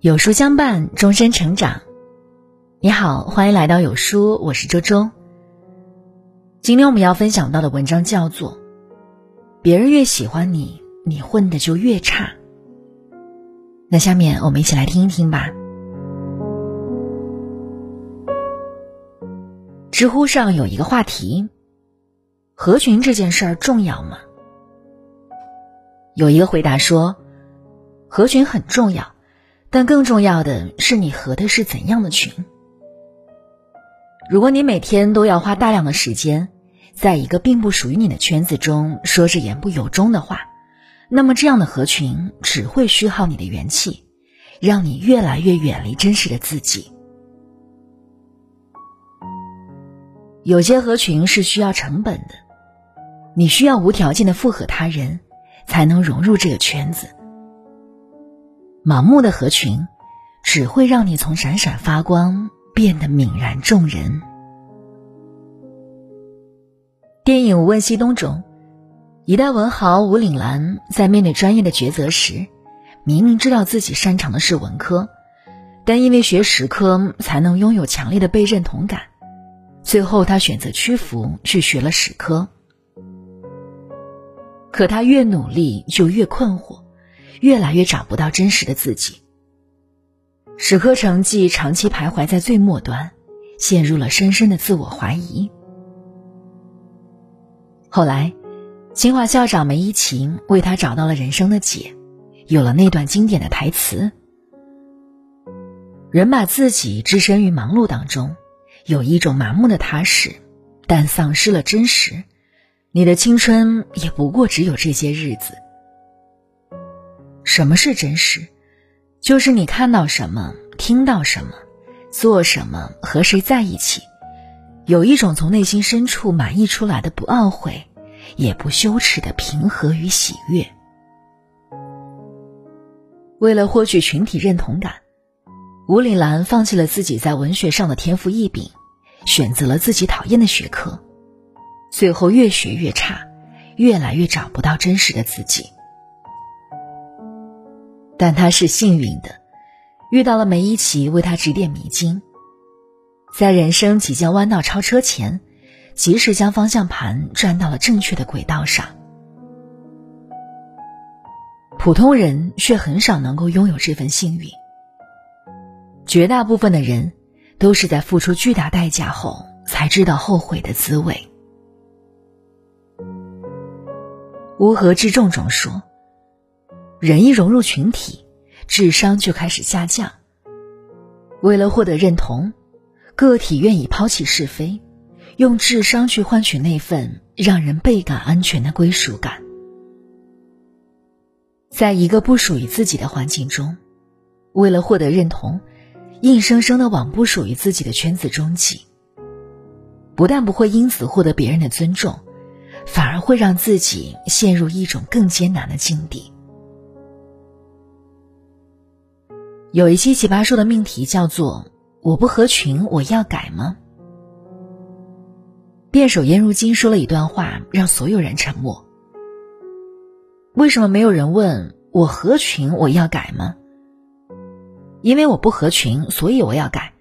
有书相伴，终身成长。你好，欢迎来到有书，我是周周。今天我们要分享到的文章叫做《别人越喜欢你，你混的就越差》。那下面我们一起来听一听吧。知乎上有一个话题：合群这件事儿重要吗？有一个回答说：合群很重要。但更重要的是，你合的是怎样的群？如果你每天都要花大量的时间，在一个并不属于你的圈子中说着言不由衷的话，那么这样的合群只会虚耗你的元气，让你越来越远离真实的自己。有些合群是需要成本的，你需要无条件的附和他人，才能融入这个圈子。盲目的合群，只会让你从闪闪发光变得泯然众人。电影《无问西东》中，一代文豪吴岭澜在面对专业的抉择时，明明知道自己擅长的是文科，但因为学实科才能拥有强烈的被认同感，最后他选择屈服去学了史科。可他越努力，就越困惑。越来越找不到真实的自己，史科成绩长期徘徊在最末端，陷入了深深的自我怀疑。后来，清华校长梅贻琦为他找到了人生的解，有了那段经典的台词：“人把自己置身于忙碌当中，有一种麻木的踏实，但丧失了真实。你的青春也不过只有这些日子。”什么是真实？就是你看到什么，听到什么，做什么，和谁在一起，有一种从内心深处满溢出来的不懊悔，也不羞耻的平和与喜悦。为了获取群体认同感，吴岭澜放弃了自己在文学上的天赋异禀，选择了自己讨厌的学科，最后越学越差，越来越找不到真实的自己。但他是幸运的，遇到了梅贻琦为他指点迷津，在人生即将弯道超车前，及时将方向盘转到了正确的轨道上。普通人却很少能够拥有这份幸运，绝大部分的人都是在付出巨大代价后才知道后悔的滋味。乌合之众中说。人一融入群体，智商就开始下降。为了获得认同，个体愿意抛弃是非，用智商去换取那份让人倍感安全的归属感。在一个不属于自己的环境中，为了获得认同，硬生生的往不属于自己的圈子中挤，不但不会因此获得别人的尊重，反而会让自己陷入一种更艰难的境地。有一期奇葩说的命题叫做“我不合群，我要改吗？”辩手颜如晶说了一段话，让所有人沉默。为什么没有人问我合群，我要改吗？因为我不合群，所以我要改。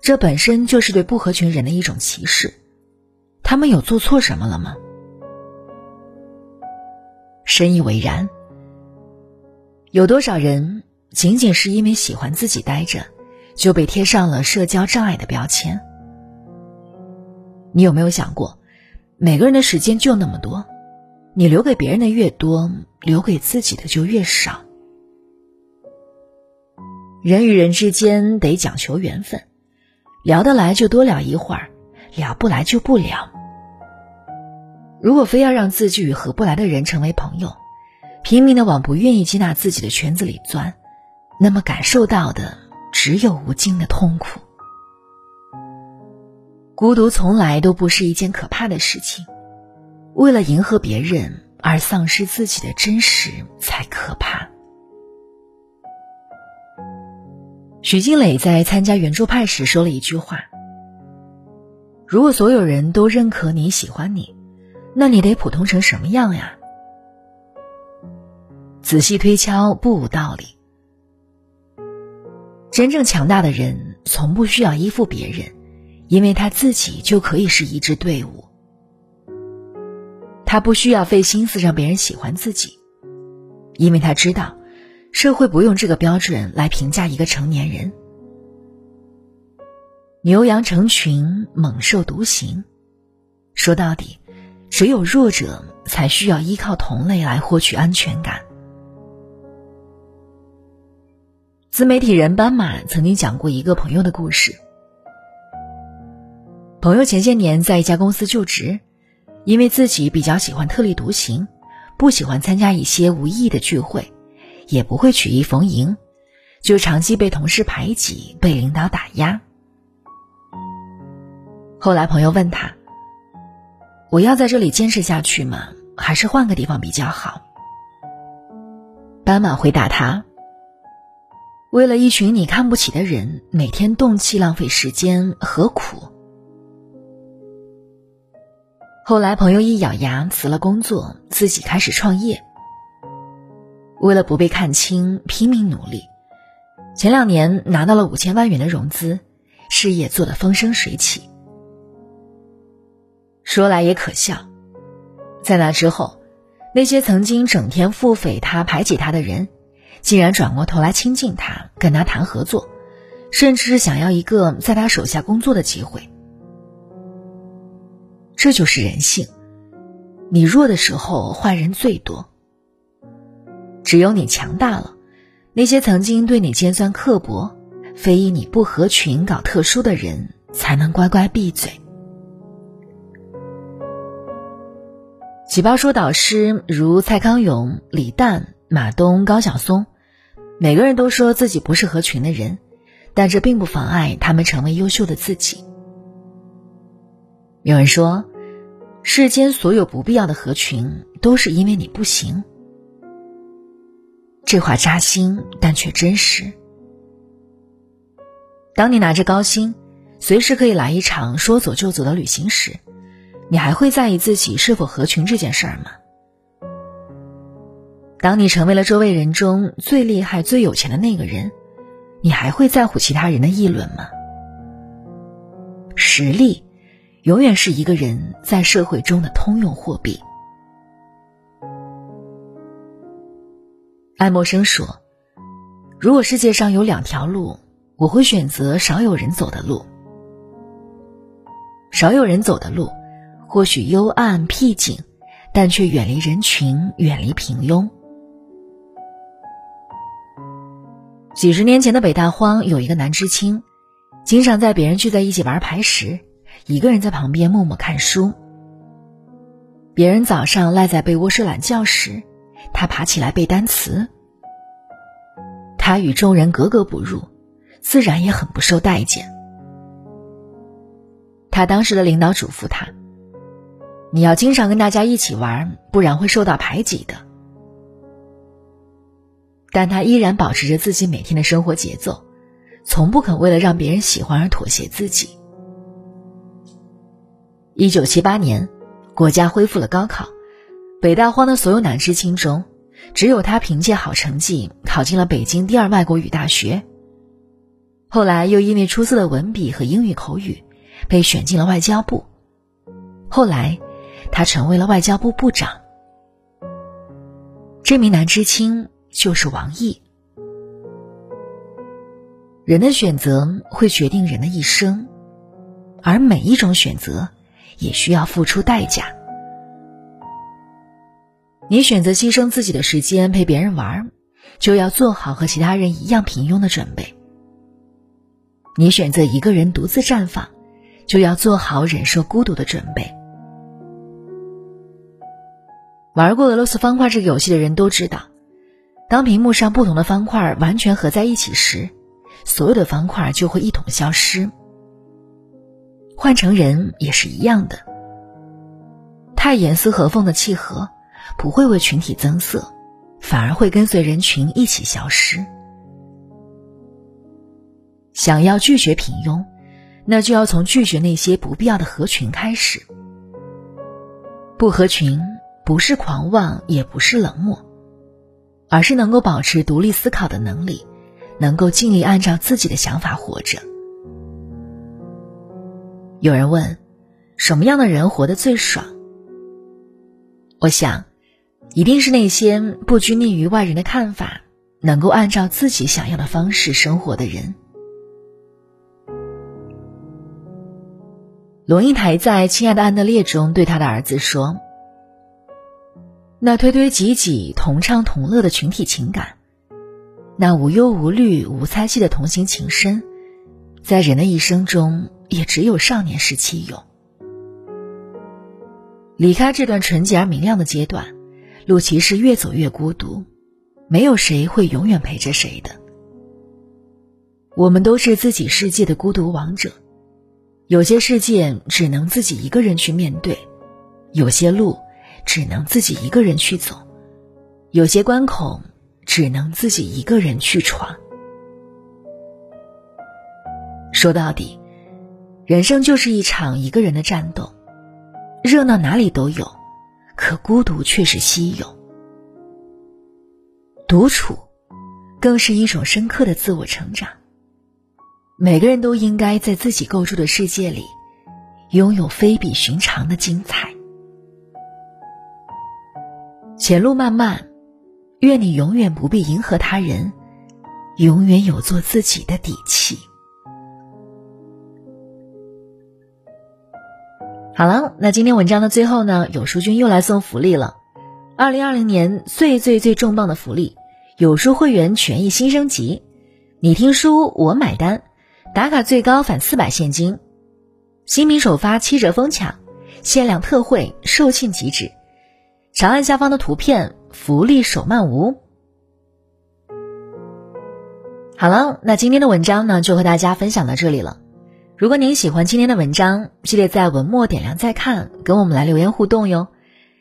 这本身就是对不合群人的一种歧视。他们有做错什么了吗？深以为然。有多少人？仅仅是因为喜欢自己待着，就被贴上了社交障碍的标签。你有没有想过，每个人的时间就那么多，你留给别人的越多，留给自己的就越少。人与人之间得讲求缘分，聊得来就多聊一会儿，聊不来就不聊。如果非要让自己与合不来的人成为朋友，拼命的往不愿意接纳自己的圈子里钻。那么感受到的只有无尽的痛苦。孤独从来都不是一件可怕的事情，为了迎合别人而丧失自己的真实才可怕。徐静蕾在参加圆桌派时说了一句话：“如果所有人都认可你喜欢你，那你得普通成什么样呀？仔细推敲，不无道理。真正强大的人，从不需要依附别人，因为他自己就可以是一支队伍。他不需要费心思让别人喜欢自己，因为他知道，社会不用这个标准来评价一个成年人。牛羊成群，猛兽独行。说到底，只有弱者才需要依靠同类来获取安全感。自媒体人斑马曾经讲过一个朋友的故事。朋友前些年在一家公司就职。因为自己比较喜欢特立独行，不喜欢参加一些无意义的聚会，也不会曲意逢迎，就长期被同事排挤，被领导打压。后来朋友问他：“我要在这里坚持下去吗？还是换个地方比较好？”斑马回答他：“为了一群你看不起的人，每天动气浪费时间，何苦？”后来，朋友一咬牙辞了工作，自己开始创业。为了不被看清，拼命努力。前两年拿到了五千万元的融资，事业做得风生水起。说来也可笑，在那之后，那些曾经整天腹诽他、排挤他的人，竟然转过头来亲近他，跟他谈合作，甚至是想要一个在他手下工作的机会。这就是人性。你弱的时候，坏人最多。只有你强大了，那些曾经对你尖酸刻薄、非议你不合群、搞特殊的人，才能乖乖闭嘴。奇葩说导师如蔡康永、李诞、马东、高晓松，每个人都说自己不是合群的人，但这并不妨碍他们成为优秀的自己。有人说，世间所有不必要的合群，都是因为你不行。这话扎心，但却真实。当你拿着高薪，随时可以来一场说走就走的旅行时，你还会在意自己是否合群这件事儿吗？当你成为了周围人中最厉害、最有钱的那个人，你还会在乎其他人的议论吗？实力。永远是一个人在社会中的通用货币。爱默生说：“如果世界上有两条路，我会选择少有人走的路。少有人走的路，或许幽暗僻静，但却远离人群，远离平庸。”几十年前的北大荒有一个男知青，经常在别人聚在一起玩牌时。一个人在旁边默默看书。别人早上赖在被窝睡懒觉时，他爬起来背单词。他与众人格格不入，自然也很不受待见。他当时的领导嘱咐他：“你要经常跟大家一起玩，不然会受到排挤的。”但他依然保持着自己每天的生活节奏，从不肯为了让别人喜欢而妥协自己。一九七八年，国家恢复了高考，北大荒的所有男知青中，只有他凭借好成绩考进了北京第二外国语大学。后来又因为出色的文笔和英语口语，被选进了外交部。后来，他成为了外交部部长。这名男知青就是王毅。人的选择会决定人的一生，而每一种选择。也需要付出代价。你选择牺牲自己的时间陪别人玩，就要做好和其他人一样平庸的准备。你选择一个人独自绽放，就要做好忍受孤独的准备。玩过俄罗斯方块这个游戏的人都知道，当屏幕上不同的方块完全合在一起时，所有的方块就会一同消失。换成人也是一样的，太严丝合缝的契合，不会为群体增色，反而会跟随人群一起消失。想要拒绝平庸，那就要从拒绝那些不必要的合群开始。不合群不是狂妄，也不是冷漠，而是能够保持独立思考的能力，能够尽力按照自己的想法活着。有人问，什么样的人活得最爽？我想，一定是那些不拘泥于外人的看法，能够按照自己想要的方式生活的人。龙应台在《亲爱的安德烈》中对他的儿子说：“那推推挤挤、同唱同乐的群体情感，那无忧无虑、无猜忌的同行情深，在人的一生中，也只有少年时期有。离开这段纯洁而明亮的阶段，路其实越走越孤独，没有谁会永远陪着谁的。我们都是自己世界的孤独王者。”有些事件只能自己一个人去面对，有些路只能自己一个人去走，有些关口只能自己一个人去闯。说到底，人生就是一场一个人的战斗，热闹哪里都有，可孤独却是稀有。独处，更是一种深刻的自我成长。每个人都应该在自己构筑的世界里，拥有非比寻常的精彩。前路漫漫，愿你永远不必迎合他人，永远有做自己的底气。好了，那今天文章的最后呢，有书君又来送福利了。二零二零年最最最重磅的福利，有书会员权益新升级，你听书我买单。打卡最高返四百现金，新品首发七折疯抢，限量特惠，售罄即止。长按下方的图片，福利手慢无。好了，那今天的文章呢，就和大家分享到这里了。如果您喜欢今天的文章，记得在文末点亮再看，跟我们来留言互动哟。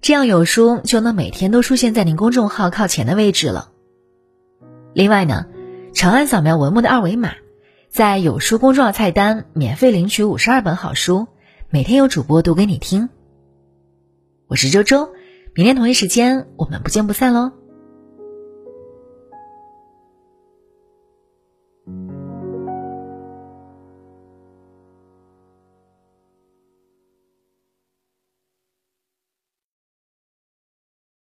这样有书就能每天都出现在您公众号靠前的位置了。另外呢，长按扫描文末的二维码。在有书公众号菜单免费领取五十二本好书，每天有主播读给你听。我是周周，明天同一时间我们不见不散喽。